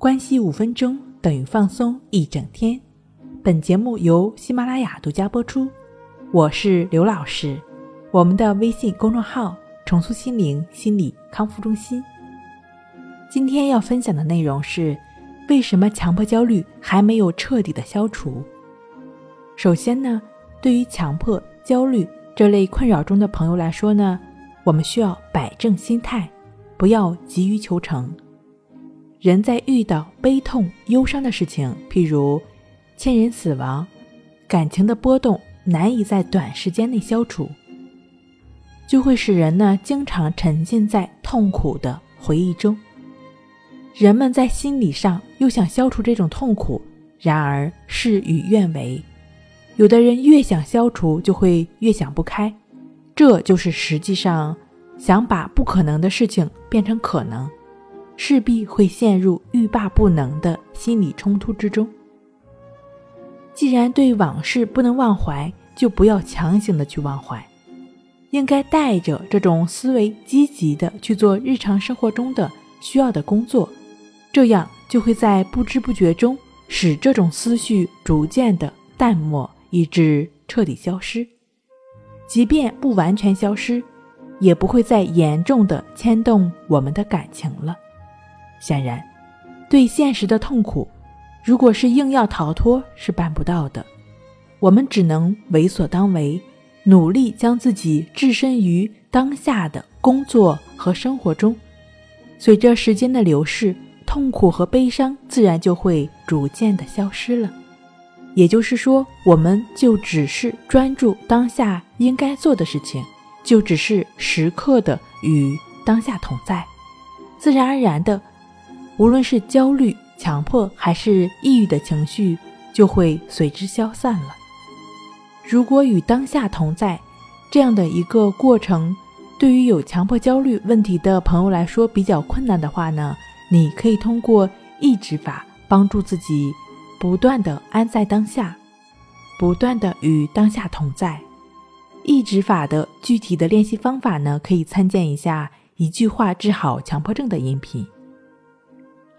关系五分钟等于放松一整天。本节目由喜马拉雅独家播出。我是刘老师，我们的微信公众号“重塑心灵心理康复中心”。今天要分享的内容是：为什么强迫焦虑还没有彻底的消除？首先呢，对于强迫焦虑这类困扰中的朋友来说呢，我们需要摆正心态，不要急于求成。人在遇到悲痛、忧伤的事情，譬如亲人死亡，感情的波动难以在短时间内消除，就会使人呢经常沉浸在痛苦的回忆中。人们在心理上又想消除这种痛苦，然而事与愿违。有的人越想消除，就会越想不开，这就是实际上想把不可能的事情变成可能。势必会陷入欲罢不能的心理冲突之中。既然对往事不能忘怀，就不要强行的去忘怀，应该带着这种思维，积极的去做日常生活中的需要的工作，这样就会在不知不觉中使这种思绪逐渐的淡漠，以致彻底消失。即便不完全消失，也不会再严重的牵动我们的感情了。显然，对现实的痛苦，如果是硬要逃脱，是办不到的。我们只能为所当为，努力将自己置身于当下的工作和生活中。随着时间的流逝，痛苦和悲伤自然就会逐渐的消失了。也就是说，我们就只是专注当下应该做的事情，就只是时刻的与当下同在，自然而然的。无论是焦虑、强迫还是抑郁的情绪，就会随之消散了。如果与当下同在这样的一个过程，对于有强迫焦虑问题的朋友来说比较困难的话呢，你可以通过抑制法帮助自己不断的安在当下，不断的与当下同在。抑制法的具体的练习方法呢，可以参见一下《一句话治好强迫症》的音频。